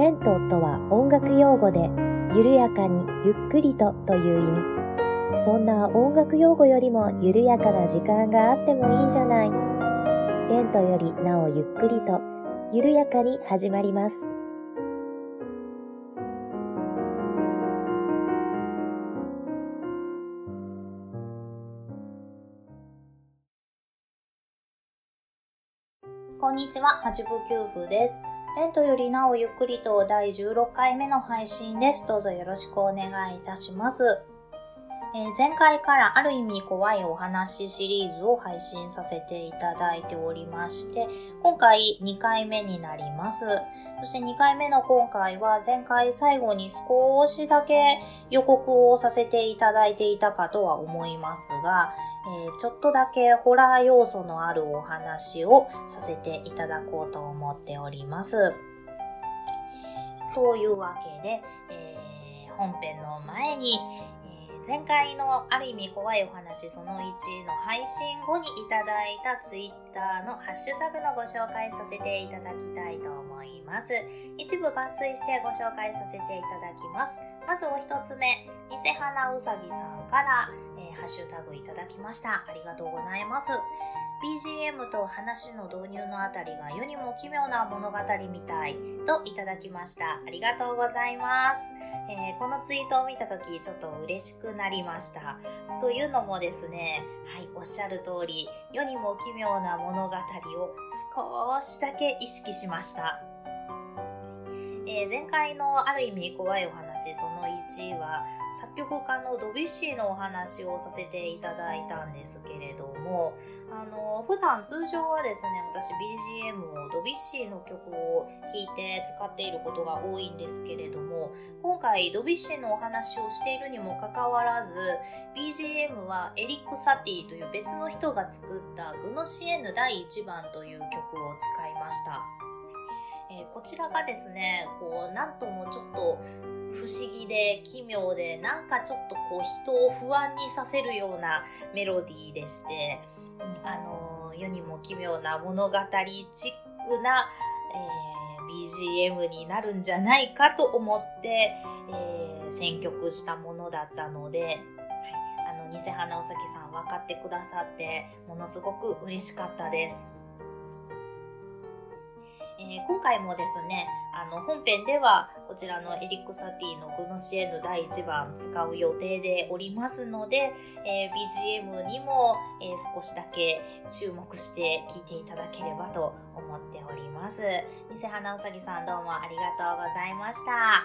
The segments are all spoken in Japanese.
レントとは音楽用語で、緩やかにゆっくりとという意味。そんな音楽用語よりも緩やかな時間があってもいいじゃない。レントよりなおゆっくりと、緩やかに始まります。こんにちは、八部九部です。レントよりなおゆっくりと第16回目の配信です。どうぞよろしくお願いいたします。えー、前回からある意味怖いお話シリーズを配信させていただいておりまして、今回2回目になります。そして2回目の今回は前回最後に少しだけ予告をさせていただいていたかとは思いますが、え、ちょっとだけホラー要素のあるお話をさせていただこうと思っております。というわけで、えー、本編の前にえ、前回のある意味怖いお話その1の配信後にいただいた Twitter のハッシュタグのご紹介させていただきたいと思います。一部抜粋してご紹介させていただきます。まずお一つ目、偽花うさぎさんから、えー、ハッシュタグいただきました。ありがとうございます。BGM と話の導入のあたりが世にも奇妙な物語みたいといただきました。ありがとうございます。えー、このツイートを見た時ちょっと嬉しくなりました。というのもですね、はい、おっしゃる通り、世にも奇妙な物語を少しだけ意識しました。えー、前回のある意味怖いお話その1は作曲家のドビュッシーのお話をさせていただいたんですけれどもあの普段通常はですね私 BGM をドビュッシーの曲を弾いて使っていることが多いんですけれども今回ドビュッシーのお話をしているにもかかわらず BGM はエリック・サティという別の人が作ったグノシエヌ第1番という曲を使いました。えー、こちらがですねこうなんともちょっと不思議で奇妙でなんかちょっとこう人を不安にさせるようなメロディーでして、あの世にも奇妙な物語チックな、えー、BGM になるんじゃないかと思って、えー、選曲したものだったので、はい、あの偽花うさぎさん分かってくださってものすごく嬉しかったです。えー、今回もですね、あの本編ではこちらのエリック・サティのグノシエヌ第1番使う予定でおりますので、えー、BGM にも、えー、少しだけ注目して聴いていただければと思っております。偽花うさぎさんどうもありがとうございました。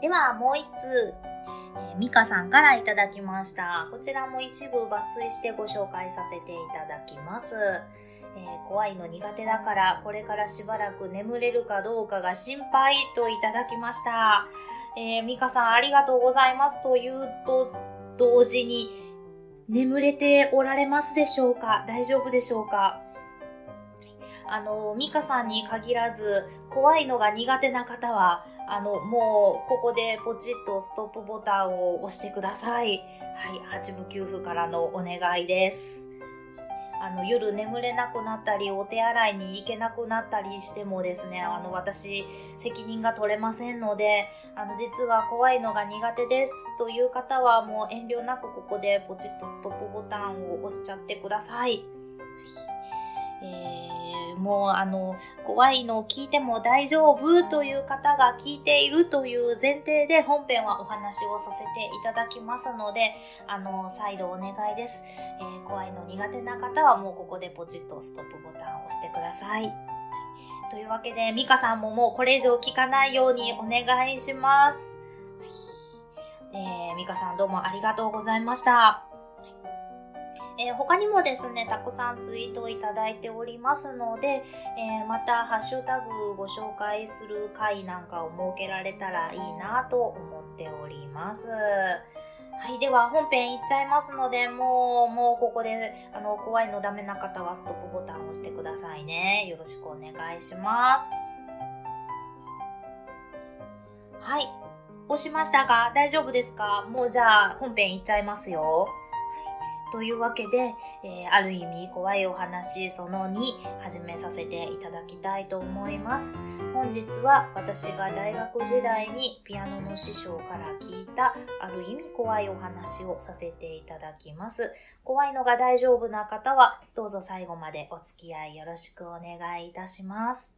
ではもう一通、えー、ミカさんからいただきました。こちらも一部抜粋してご紹介させていただきます。えー、怖いの苦手だからこれからしばらく眠れるかどうかが心配といただきました。えー、ミカさんありがとうございますと言うと同時に眠れておられますでしょうか？大丈夫でしょうか？あの、ミカさんに限らず、怖いのが苦手な方は、あの、もう、ここでポチッとストップボタンを押してください。はい、8部9部からのお願いです。あの夜眠れなくなったりお手洗いに行けなくなったりしてもですねあの私責任が取れませんのであの実は怖いのが苦手ですという方はもう遠慮なくここでポチッとストップボタンを押しちゃってください。えーもうあの怖いのを聞いても大丈夫という方が聞いているという前提で本編はお話をさせていただきますのであの再度お願いです、えー、怖いの苦手な方はもうここでポチッとストップボタンを押してください。というわけでミカさんももうこれ以上聞かないようにお願いします、えー、ミカさんどうもありがとうございました。えー、他にもですね、たくさんツイートいただいておりますので、えー、またハッシュタグご紹介する回なんかを設けられたらいいなと思っております。はい。では、本編いっちゃいますので、もう、もうここで、あの、怖いのダメな方はストップボタンを押してくださいね。よろしくお願いします。はい。押しましたが、大丈夫ですか？もうじゃあ、本編いっちゃいますよ。というわけで、えー、ある意味怖いお話その2始めさせていただきたいと思います。本日は私が大学時代にピアノの師匠から聞いたある意味怖いお話をさせていただきます。怖いのが大丈夫な方はどうぞ最後までお付き合いよろしくお願いいたします。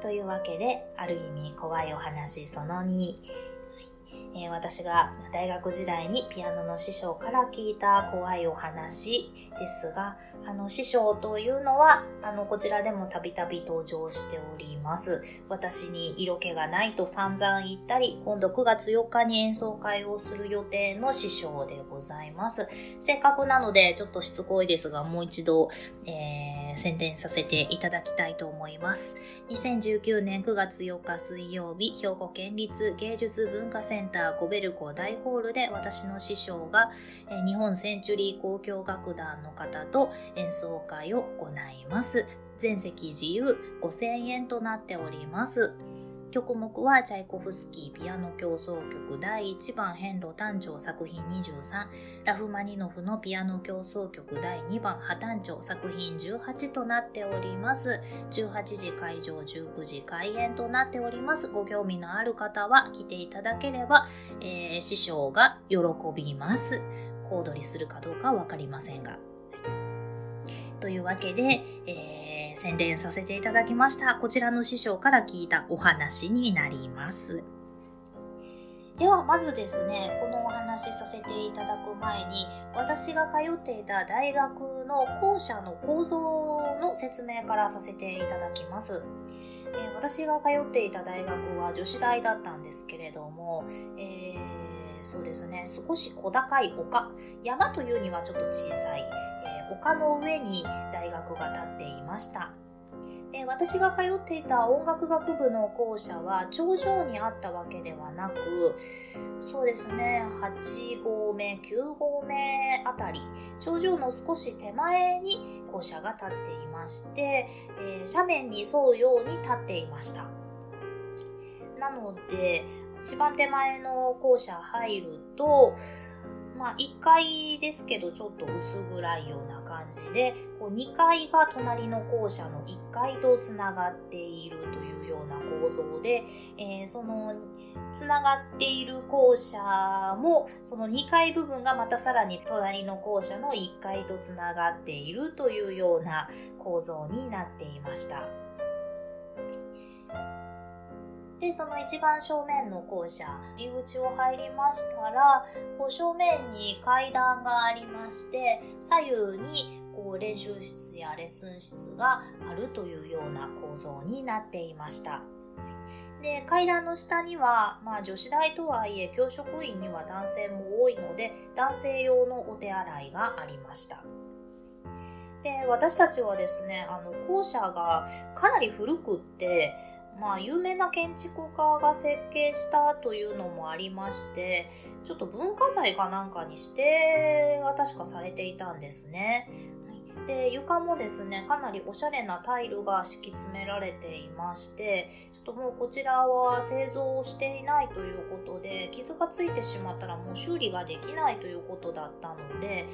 というわけで、ある意味怖いお話その2。えー、私が大学時代にピアノの師匠から聞いた怖いお話ですが、あの師匠というのは、あのこちらでもたびたび登場しております。私に色気がないと散々言ったり、今度9月4日に演奏会をする予定の師匠でございます。せっかくなのでちょっとしつこいですが、もう一度、えー、宣伝させていただきたいと思います。2019年9月4日水曜日、兵庫県立芸術文化センターゴベルコ大ホールで私の師匠が日本センチュリー交響楽団の方と演奏会を行います。全席自由5000円となっております。曲目はチャイコフスキーピアノ協奏曲第1番変路誕生作品23ラフマニノフのピアノ協奏曲第2番破誕生作品18となっております。18時会場19時開演となっております。ご興味のある方は来ていただければ、えー、師匠が喜びます。小躍りするかどうかわかりませんが。というわけで、えー宣伝させていただきました。こちらの師匠から聞いたお話になります。ではまずですね、このお話しさせていただく前に、私が通っていた大学の校舎の構造の説明からさせていただきます。え、私が通っていた大学は女子大だったんですけれども、えー、そうですね、少し小高い丘、山というにはちょっと小さい、丘の上に大学が建っていました。で私が通っていた音楽学部の校舎は頂上にあったわけではなくそうですね8合目9合目あたり頂上の少し手前に校舎が建っていまして、えー、斜面に沿うように立っていましたなので一番手前の校舎入るとまあ、1階ですけどちょっと薄暗いような感じでこう2階が隣の校舎の1階とつながっているというような構造で、えー、そのつながっている校舎もその2階部分がまたさらに隣の校舎の1階とつながっているというような構造になっていました。で、その一番正面の校舎、入り口を入りましたら、こう正面に階段がありまして、左右にこう練習室やレッスン室があるというような構造になっていました。で階段の下には、まあ、女子大とはいえ教職員には男性も多いので男性用のお手洗いがありましたで私たちはですねあの校舎がかなり古くってまあ、有名な建築家が設計したというのもありまして、ちょっと文化財かなんかに指定が確かされていたんですね。で床もですねかなりおしゃれなタイルが敷き詰められていましてちょっともうこちらは製造をしていないということで傷がついてしまったらもう修理ができないということだったので、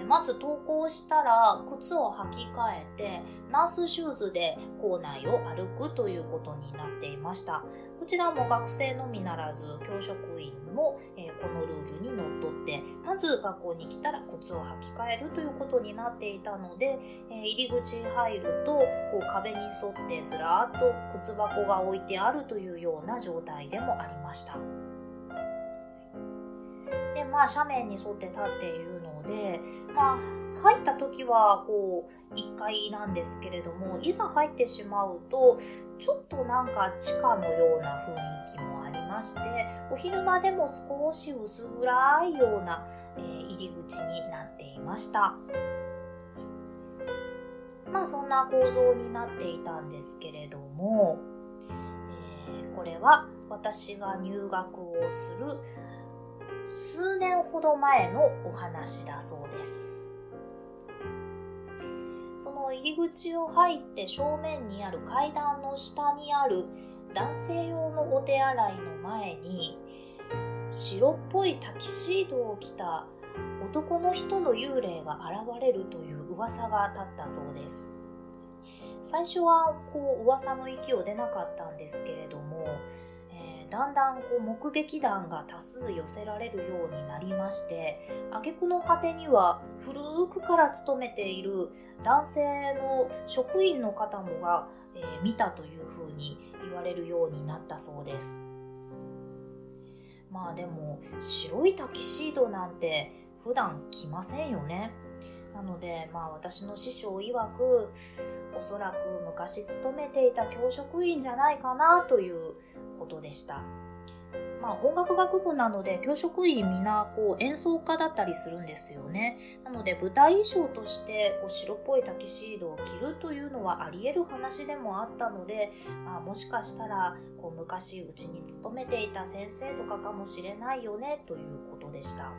え、まず投稿したら靴を履き替えてナースシューズで校内を歩くということになっていました。こちらも学生のみならず教職員も、えー、このルールにのっとってまず学校に来たら靴を履き替えるということになっていたので、えー、入り口入るとこう壁に沿ってずらーっと靴箱が置いてあるというような状態でもありました。でまあ斜面に沿って立っているのでまあ入った時はこう1階なんですけれどもいざ入ってしまうとちょっとなんか地下のような雰囲気もあましてお昼間でも少し薄暗いような、えー、入り口になっていましたまあそんな構造になっていたんですけれども、えー、これは私が入学をする数年ほど前のお話だそうです。その入り口を入って正面にある階段の下にある男性用のお手洗いの前に白っぽいタキシードを着た男の人の幽霊が現れるという噂が立ったそうです。最初はこう噂の域を出なかったんですけれども、えー、だんだんこう目撃談が多数寄せられるようになりまして挙句の果てには古くから勤めている男性の職員の方もが、えー、見たというふうに言われるようになったそうです。まあでも白いタキシードなんて普段着ませんよね。なのでまあ私の師匠曰くおそらく昔勤めていた教職員じゃないかなということでした。まあ、音楽学部なので教職員みんなこう演奏家だったりするんですよね。なので舞台衣装としてこう白っぽいタキシードを着るというのはあり得る話でもあったので、まあ、もしかしたらこう昔うちに勤めていた先生とかかもしれないよねということでした。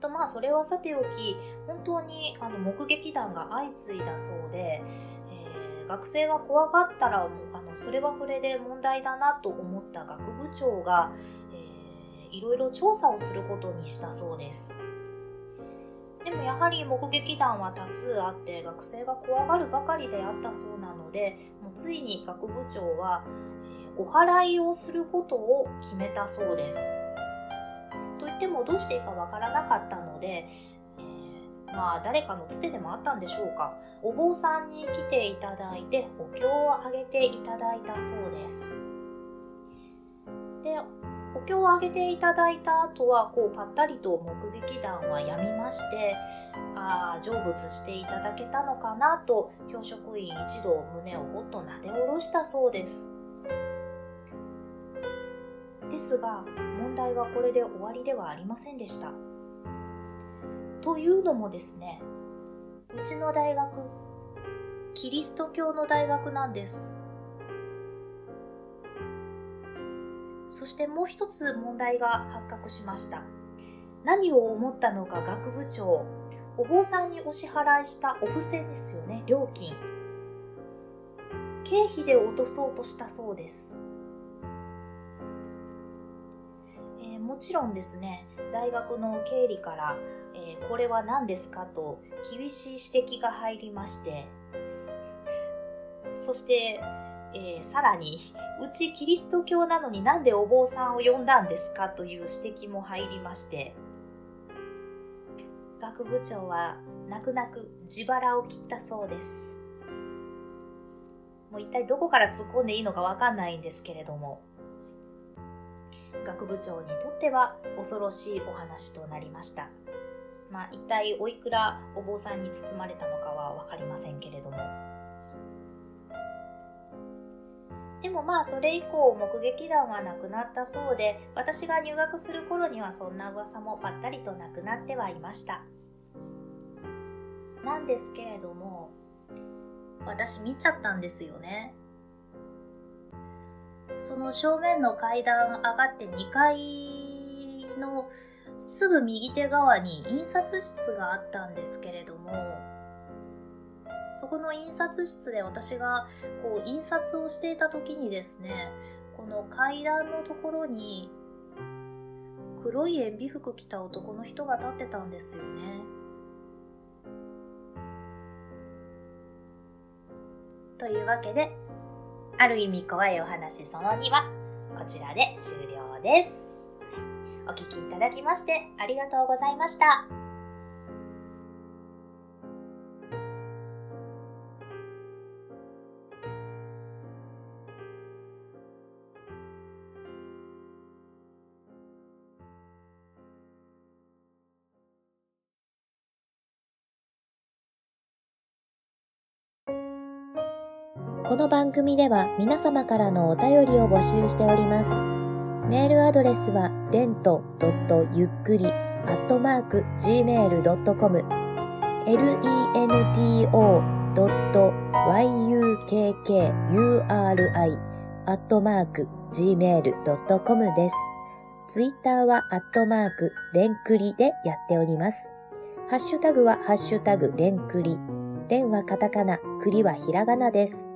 とまあそれはさておき本当にあの目撃談が相次いだそうで、学生が怖がったらもうあのそれはそれで問題だなと思った学部長が、えー、いろいろ調査をすることにしたそうです。でもやはり目撃談は多数あって学生が怖がるばかりであったそうなのでもうついに学部長は、えー、お祓いをすることを決めたそうです。といってもどうしていいかわからなかったので、まあ誰かのつてでもあったんでしょうか。お坊さんに来ていただいてお経をあげていただいたそうです。でお経をあげていただいた後はこうぱったりと目撃談はやみましてああ成仏していただけたのかなと教職員一同胸をほっとなで下ろしたそうです。ですが問題はこれで終わりではありませんでした。というのもですね、うちの大学、キリスト教の大学なんです。そしてもう一つ問題が発覚しました。何を思ったのか学部長、お坊さんにお支払いしたお布施ですよね、料金。経費で落とそうとしたそうです。もちろんですね大学の経理から、えー、これは何ですかと厳しい指摘が入りましてそして、えー、さらにうちキリスト教なのになんでお坊さんを呼んだんですかという指摘も入りまして学部長は泣く泣く自腹を切ったそうですもう一体どこから突っ込んでいいのかわかんないんですけれども学部長にとっては恐ろしいお話となりました。まあ、一体おいくらお坊さんに包まれたのかは分かりませんけれども。でもまあそれ以降目撃談はなくなったそうで私が入学する頃にはそんな噂もぱったりとなくなってはいましたなんですけれども私見ちゃったんですよねその正面の階段上がって2階のすぐ右手側に印刷室があったんですけれどもそこの印刷室で私がこう印刷をしていた時にですねこの階段のところに黒い塩ビ服着た男の人が立ってたんですよね。というわけである意味怖いお話その2はこちらで終了です。お聴きいただきましてありがとうございました。この番組では皆様からのお便りを募集しております。メールアドレスは、レントゆっくり、アットマーク、gmail.com、lento.yukkuri、アットマーク、gmail.com です。ツイッターは、アットマーク、レンクリでやっております。ハッシュタグは、ハッシュタグ、レンクリ。レンはカタカナ、クリはひらがなです。